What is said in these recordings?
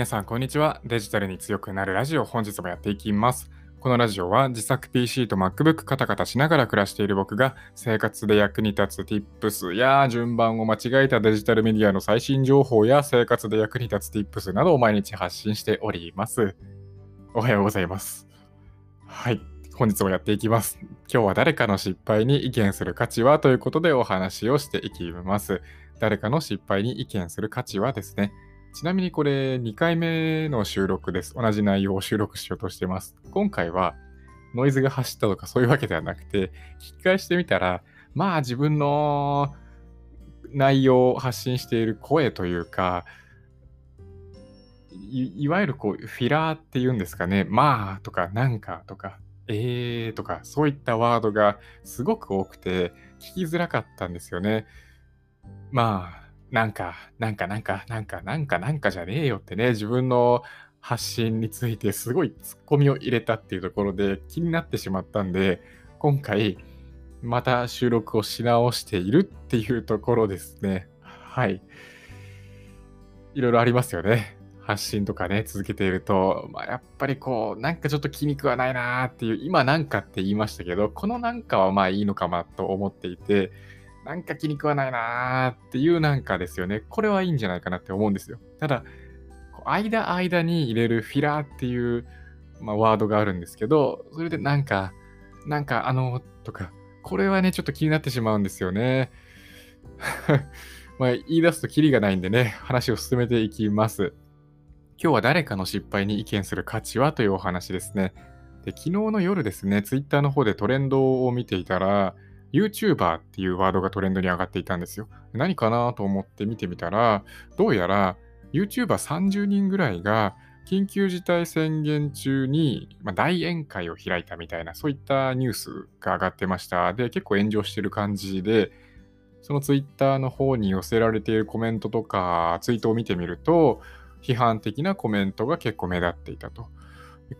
皆さん、こんにちは。デジタルに強くなるラジオ、本日もやっていきます。このラジオは自作 PC と MacBook カタカタしながら暮らしている僕が生活で役に立つ Tips や順番を間違えたデジタルメディアの最新情報や生活で役に立つ Tips などを毎日発信しております。おはようございます。はい。本日もやっていきます。今日は誰かの失敗に意見する価値はということでお話をしていきます。誰かの失敗に意見する価値はですね、ちなみにこれ2回目の収録です。同じ内容を収録しようとしてます。今回はノイズが走ったとかそういうわけではなくて、聞き返してみたら、まあ自分の内容を発信している声というか、いわゆるこうフィラーっていうんですかね、まあとかなんかとか、えーとかそういったワードがすごく多くて聞きづらかったんですよね。まあなんか、なんか、なんか、なんか、なんか、なんかじゃねえよってね、自分の発信についてすごいツッコミを入れたっていうところで気になってしまったんで、今回、また収録をし直しているっていうところですね。はい。いろいろありますよね。発信とかね、続けていると、まあ、やっぱりこう、なんかちょっと気に食わないなーっていう、今なんかって言いましたけど、このなんかはまあいいのかなと思っていて、なんか気に食わないなーっていうなんかですよね。これはいいんじゃないかなって思うんですよ。ただ、間間に入れるフィラーっていう、まあ、ワードがあるんですけど、それでなんか、なんかあの、とか、これはね、ちょっと気になってしまうんですよね。まあ、言い出すとキリがないんでね、話を進めていきます。今日は誰かの失敗に意見する価値はというお話ですね。で昨日の夜ですね、ツイッターの方でトレンドを見ていたら、YouTuber っていうワードがトレンドに上がっていたんですよ。何かなと思って見てみたら、どうやら YouTuber30 人ぐらいが緊急事態宣言中に、大宴会を開いたみたいな、そういったニュースが上がってました。で、結構炎上してる感じで、そのツイッターの方に寄せられているコメントとか、ツイートを見てみると、批判的なコメントが結構目立っていたと。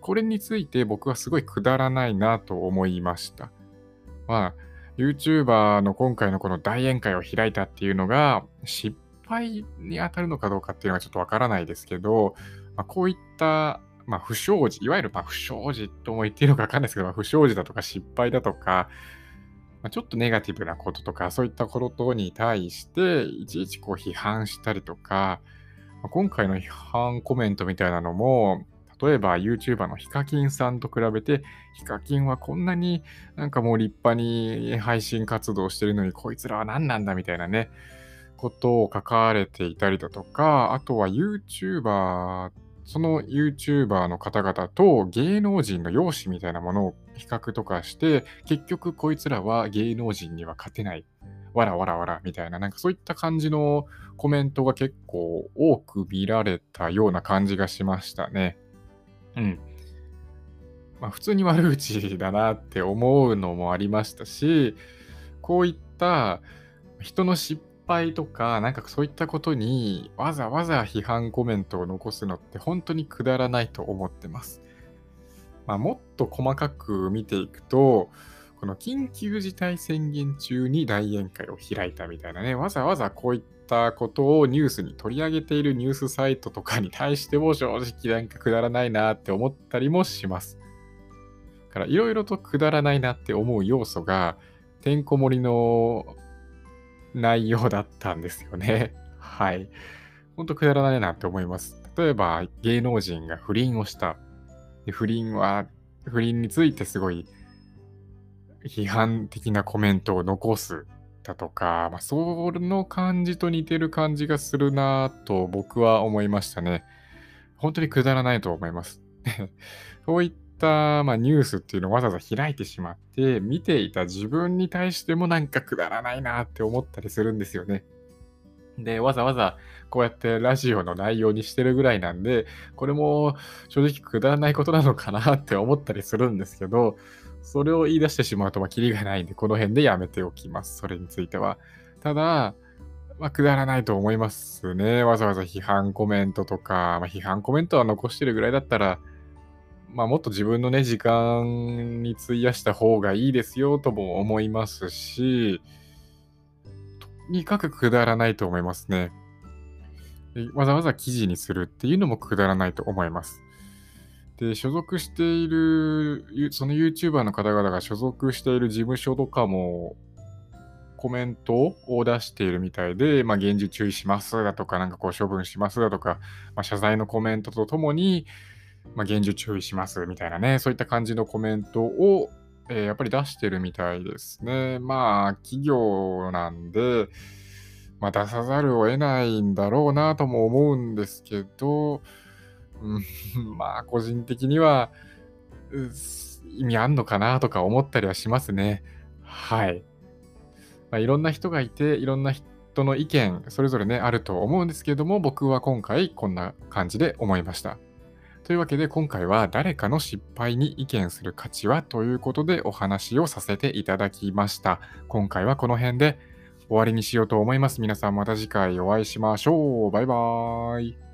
これについて僕はすごいくだらないなと思いました。まあ YouTuber の今回のこの大宴会を開いたっていうのが失敗に当たるのかどうかっていうのはちょっとわからないですけど、まあ、こういった、まあ、不祥事、いわゆるま不祥事とも言っていいのかわかんないですけど、まあ、不祥事だとか失敗だとか、ま、ちょっとネガティブなこととか、そういったことに対して、いちいちこう批判したりとか、今回の批判コメントみたいなのも、例えば YouTuber のヒカキンさんと比べて、ヒカキンはこんなになんかもう立派に配信活動してるのに、こいつらは何なんだみたいなね、ことを書かれていたりだとか、あとは YouTuber、その YouTuber の方々と芸能人の容姿みたいなものを比較とかして、結局こいつらは芸能人には勝てない。わらわらわらみたいな、なんかそういった感じのコメントが結構多く見られたような感じがしましたね。うん。まあ、普通に悪口だなって思うのもありましたし、こういった人の失敗とか、なんかそういったことにわざわざ批判コメントを残すのって本当にくだらないと思ってます。まあ、もっと細かく見ていくと、この緊急事態宣言中に大宴会を開いたみたいなね、わざわざこういったったことをニュースに取り上げているニュースサイトとかに対しても正直なんかくだらないなって思ったりもします。からいろいろとくだらないなって思う要素がてんこ盛りの内容だったんですよね。はい。ほんとくだらないなって思います。例えば芸能人が不倫をした。で不倫は、不倫についてすごい批判的なコメントを残すだとか、まあ、その感じと似てる感じがするなと僕は思いましたね。本当にくだらないと思います。そういった、まあ、ニュースっていうのをわざわざ開いてしまって、見ていた自分に対してもなんかくだらないなって思ったりするんですよね。で、わざわざこうやってラジオの内容にしてるぐらいなんで、これも正直くだらないことなのかなって思ったりするんですけど、それを言い出してしまうと、まあ、キリがないんで、この辺でやめておきます。それについては。ただ、まあ、くだらないと思いますね。わざわざ批判コメントとか、まあ、批判コメントは残してるぐらいだったら、まあ、もっと自分のね、時間に費やした方がいいですよとも思いますし、とにかくくだらないと思いますね。わざわざ記事にするっていうのもくだらないと思います。で、所属している、その YouTuber の方々が所属している事務所とかも、コメントを出しているみたいで、まあ、厳重注意しますだとか、なんかこう処分しますだとか、まあ、謝罪のコメントとともに、まあ、厳重注意しますみたいなね、そういった感じのコメントを、えー、やっぱり出してるみたいですね。まあ、企業なんで、まあ、出さざるを得ないんだろうなとも思うんですけど、うん、まあ、個人的には、意味あんのかなとか思ったりはしますね。はい。まあ、いろんな人がいて、いろんな人の意見、それぞれね、あると思うんですけれども、僕は今回こんな感じで思いました。というわけで今回は誰かの失敗に意見する価値はということでお話をさせていただきました。今回はこの辺で終わりにしようと思います。皆さんまた次回お会いしましょう。バイバーイ。